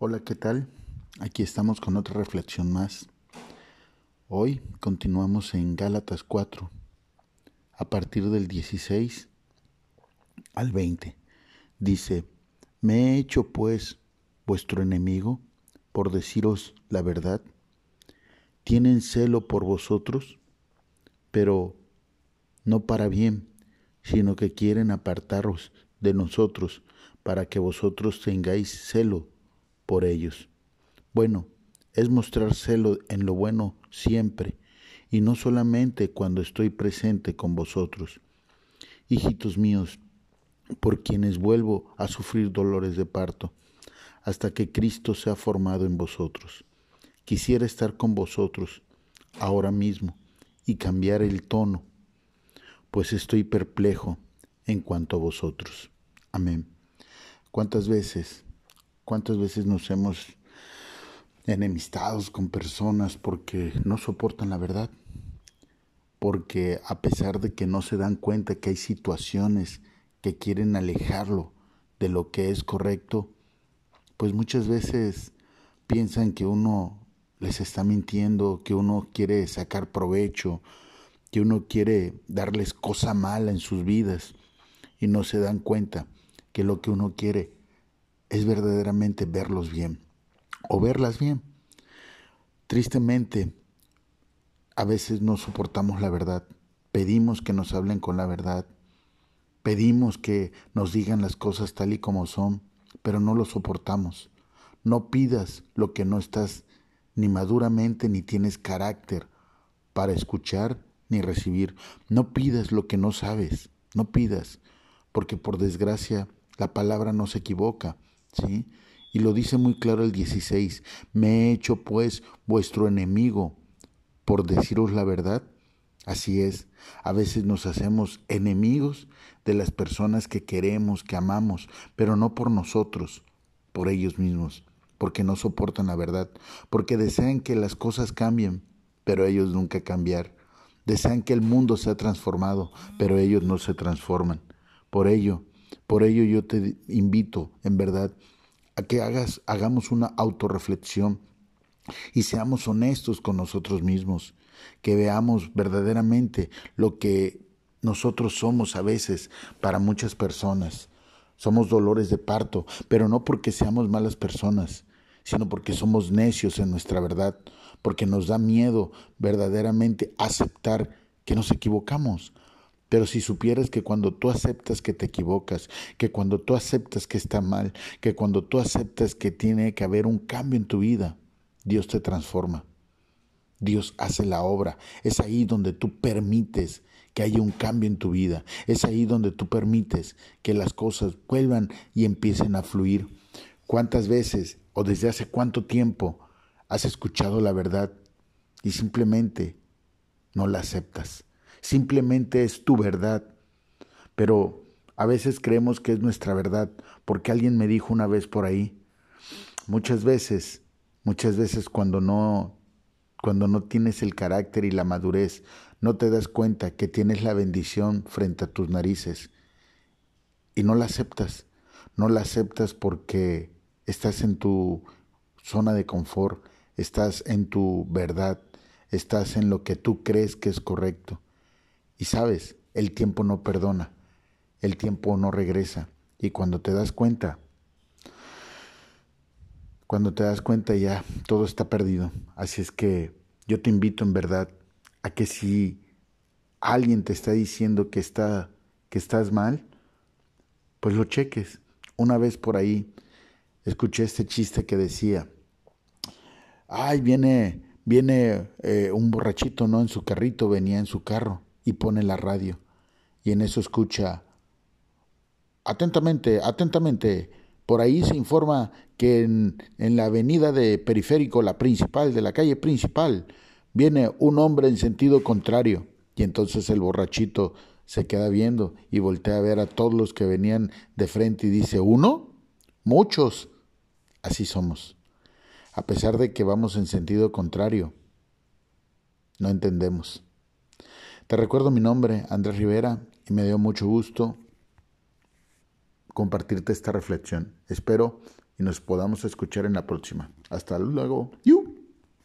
Hola, ¿qué tal? Aquí estamos con otra reflexión más. Hoy continuamos en Gálatas 4, a partir del 16 al 20. Dice, ¿me he hecho pues vuestro enemigo por deciros la verdad? ¿Tienen celo por vosotros? Pero no para bien, sino que quieren apartaros de nosotros para que vosotros tengáis celo por ellos. Bueno, es mostrar celo en lo bueno siempre, y no solamente cuando estoy presente con vosotros. Hijitos míos, por quienes vuelvo a sufrir dolores de parto, hasta que Cristo sea formado en vosotros. Quisiera estar con vosotros ahora mismo y cambiar el tono, pues estoy perplejo en cuanto a vosotros. Amén. ¿Cuántas veces ¿Cuántas veces nos hemos enemistados con personas porque no soportan la verdad? Porque a pesar de que no se dan cuenta que hay situaciones que quieren alejarlo de lo que es correcto, pues muchas veces piensan que uno les está mintiendo, que uno quiere sacar provecho, que uno quiere darles cosa mala en sus vidas y no se dan cuenta que lo que uno quiere es verdaderamente verlos bien o verlas bien. Tristemente, a veces no soportamos la verdad, pedimos que nos hablen con la verdad, pedimos que nos digan las cosas tal y como son, pero no lo soportamos. No pidas lo que no estás ni maduramente ni tienes carácter para escuchar ni recibir. No pidas lo que no sabes, no pidas, porque por desgracia la palabra no se equivoca. ¿Sí? Y lo dice muy claro el 16, me he hecho pues vuestro enemigo por deciros la verdad. Así es, a veces nos hacemos enemigos de las personas que queremos, que amamos, pero no por nosotros, por ellos mismos, porque no soportan la verdad, porque desean que las cosas cambien, pero ellos nunca cambiar. Desean que el mundo sea transformado, pero ellos no se transforman. Por ello, por ello yo te invito, en verdad, a que hagas, hagamos una autorreflexión y seamos honestos con nosotros mismos, que veamos verdaderamente lo que nosotros somos a veces para muchas personas. Somos dolores de parto, pero no porque seamos malas personas, sino porque somos necios en nuestra verdad, porque nos da miedo verdaderamente aceptar que nos equivocamos, pero si supieras que cuando tú aceptas que te equivocas, que cuando tú aceptas que está mal, que cuando tú aceptas que tiene que haber un cambio en tu vida, Dios te transforma. Dios hace la obra. Es ahí donde tú permites que haya un cambio en tu vida. Es ahí donde tú permites que las cosas vuelvan y empiecen a fluir. ¿Cuántas veces o desde hace cuánto tiempo has escuchado la verdad y simplemente no la aceptas? Simplemente es tu verdad. Pero a veces creemos que es nuestra verdad, porque alguien me dijo una vez por ahí, muchas veces, muchas veces cuando no cuando no tienes el carácter y la madurez, no te das cuenta que tienes la bendición frente a tus narices y no la aceptas. No la aceptas porque estás en tu zona de confort, estás en tu verdad, estás en lo que tú crees que es correcto. Y sabes, el tiempo no perdona, el tiempo no regresa. Y cuando te das cuenta, cuando te das cuenta ya todo está perdido. Así es que yo te invito en verdad a que si alguien te está diciendo que, está, que estás mal, pues lo cheques. Una vez por ahí escuché este chiste que decía, ay, viene, viene eh, un borrachito, ¿no? En su carrito, venía en su carro y pone la radio. Y en eso escucha, atentamente, atentamente, por ahí se informa que en, en, la avenida de Periférico, la principal, de la calle principal, viene un hombre en sentido contrario. Y entonces el borrachito se queda viendo y voltea a ver a todos los que venían de frente y dice, ¿uno? Muchos. Así somos. A pesar de que vamos en sentido contrario, no entendemos. Te recuerdo mi nombre, Andrés Rivera, y me dio mucho gusto compartirte esta reflexión. Espero y nos podamos escuchar en la próxima. Hasta luego. ¡Yu!